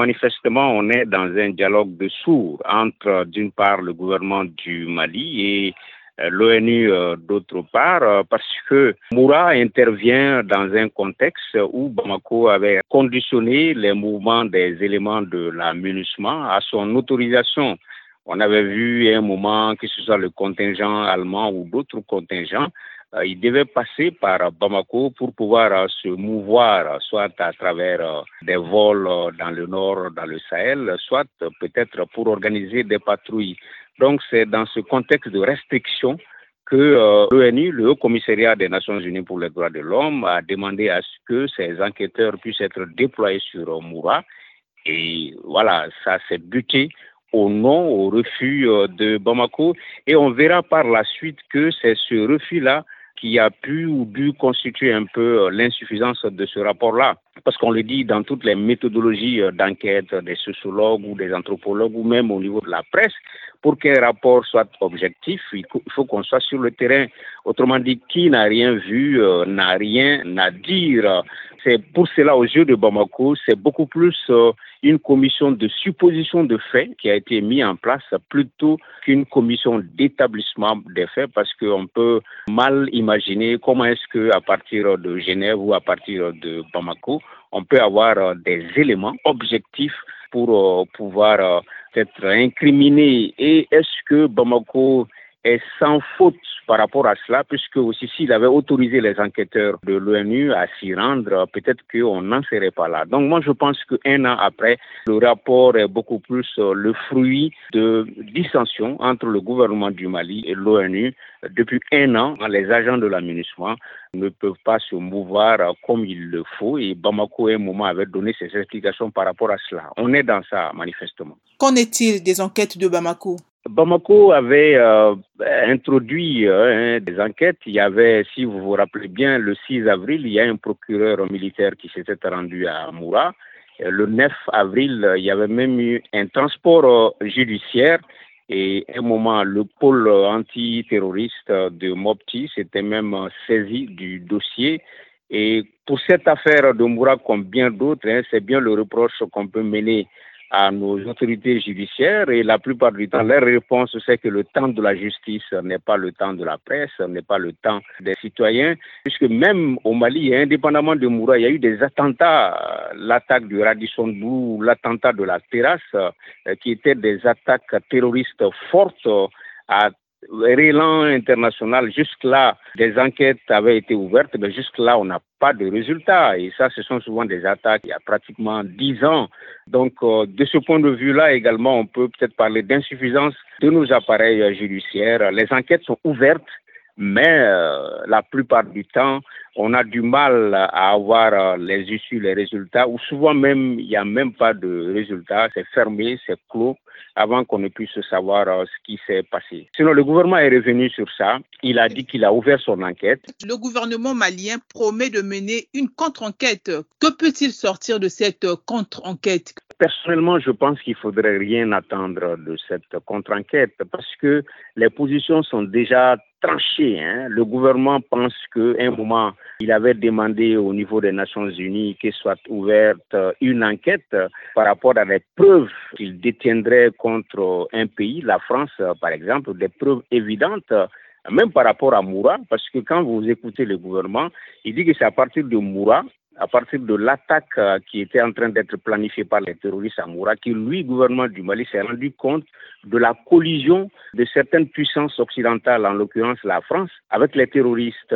Manifestement, on est dans un dialogue de sourds entre, d'une part, le gouvernement du Mali et euh, l'ONU euh, d'autre part, euh, parce que Moura intervient dans un contexte où Bamako avait conditionné les mouvements des éléments de la à son autorisation. On avait vu à un moment que ce soit le contingent allemand ou d'autres contingents il devait passer par Bamako pour pouvoir euh, se mouvoir, soit à travers euh, des vols dans le nord, dans le Sahel, soit peut-être pour organiser des patrouilles. Donc c'est dans ce contexte de restriction que l'ONU, le Haut Commissariat des Nations Unies pour les droits de l'homme, a demandé à ce que ces enquêteurs puissent être déployés sur Moura. Et voilà, ça s'est buté au nom, au refus de Bamako. Et on verra par la suite que c'est ce refus-là qui a pu ou dû constituer un peu euh, l'insuffisance de ce rapport-là. Parce qu'on le dit dans toutes les méthodologies euh, d'enquête des sociologues ou des anthropologues ou même au niveau de la presse, pour qu'un rapport soit objectif, il faut qu'on soit sur le terrain. Autrement dit, qui n'a rien vu, euh, n'a rien à dire. C'est pour cela, aux yeux de Bamako, c'est beaucoup plus une commission de supposition de faits qui a été mise en place plutôt qu'une commission d'établissement des faits parce qu'on peut mal imaginer comment est-ce que à partir de Genève ou à partir de Bamako, on peut avoir euh, des éléments objectifs pour euh, pouvoir euh, être incriminé. Et est-ce que Bamako est sans faute par rapport à cela, puisque aussi s'il avait autorisé les enquêteurs de l'ONU à s'y rendre, peut-être qu'on n'en serait pas là. Donc moi je pense qu'un an après, le rapport est beaucoup plus euh, le fruit de dissensions entre le gouvernement du Mali et l'ONU. Depuis un an, les agents de l'aménagement ne peuvent pas se mouvoir comme il le faut et Bamako à un moment avait donné ses explications par rapport à cela. On est dans ça manifestement. Qu'en est-il des enquêtes de Bamako? Bamako avait euh, introduit euh, des enquêtes. Il y avait, si vous vous rappelez bien, le 6 avril, il y a un procureur militaire qui s'était rendu à Moura. Le 9 avril, il y avait même eu un transport euh, judiciaire et à un moment, le pôle antiterroriste de Mopti s'était même saisi du dossier. Et pour cette affaire de Moura, comme bien d'autres, hein, c'est bien le reproche qu'on peut mener à nos autorités judiciaires et la plupart du temps, leur réponse, c'est que le temps de la justice n'est pas le temps de la presse, n'est pas le temps des citoyens, puisque même au Mali, indépendamment de Moura, il y a eu des attentats, l'attaque du Radisson Blue, l'attentat de la terrasse, euh, qui étaient des attaques terroristes fortes à l'élan international, jusque-là, des enquêtes avaient été ouvertes, mais jusque-là, on n'a pas de résultats. Et ça, ce sont souvent des attaques il y a pratiquement dix ans. Donc, euh, de ce point de vue-là, également, on peut peut-être parler d'insuffisance de nos appareils judiciaires. Les enquêtes sont ouvertes, mais euh, la plupart du temps, on a du mal à avoir euh, les issues, les résultats, ou souvent même, il n'y a même pas de résultats, c'est fermé, c'est clos, avant qu'on ne puisse savoir euh, ce qui s'est passé. Sinon, le gouvernement est revenu sur ça, il a dit qu'il a ouvert son enquête. Le gouvernement malien promet de mener une contre-enquête. Que peut-il sortir de cette contre-enquête? Personnellement, je pense qu'il faudrait rien attendre de cette contre-enquête parce que les positions sont déjà tranchées. Hein. Le gouvernement pense qu'à un moment, il avait demandé au niveau des Nations Unies que soit ouverte une enquête par rapport à des preuves qu'il détiendrait contre un pays, la France par exemple, des preuves évidentes même par rapport à Moura, parce que quand vous écoutez le gouvernement, il dit que c'est à partir de Moura à partir de l'attaque euh, qui était en train d'être planifiée par les terroristes à Moura, que lui, gouvernement du Mali, s'est rendu compte de la collision de certaines puissances occidentales, en l'occurrence la France, avec les terroristes.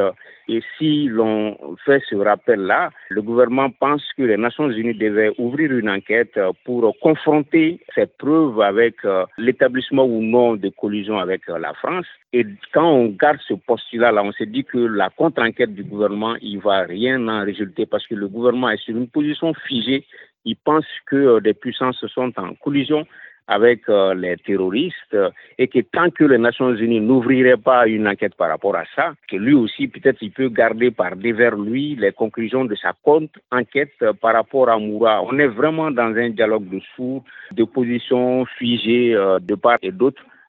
Et si l'on fait ce rappel-là, le gouvernement pense que les Nations Unies devaient ouvrir une enquête pour confronter ces preuves avec euh, l'établissement ou non de collision avec euh, la France. Et quand on garde ce postulat-là, on se dit que la contre-enquête du gouvernement, il ne va rien en résulter parce que le gouvernement est sur une position figée. Il pense que euh, des puissances sont en collision avec euh, les terroristes euh, et que tant que les Nations Unies n'ouvriraient pas une enquête par rapport à ça, que lui aussi peut-être il peut garder par devers lui les conclusions de sa compte enquête euh, par rapport à Moura. On est vraiment dans un dialogue de sourds, de positions figées de part et d'autre